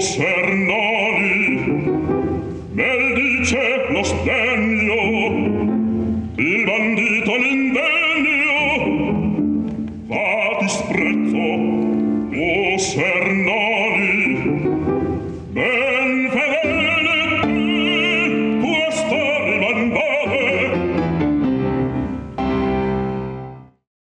cernali meldice lo stennio il bandito l'indegno va disprezzo o cernali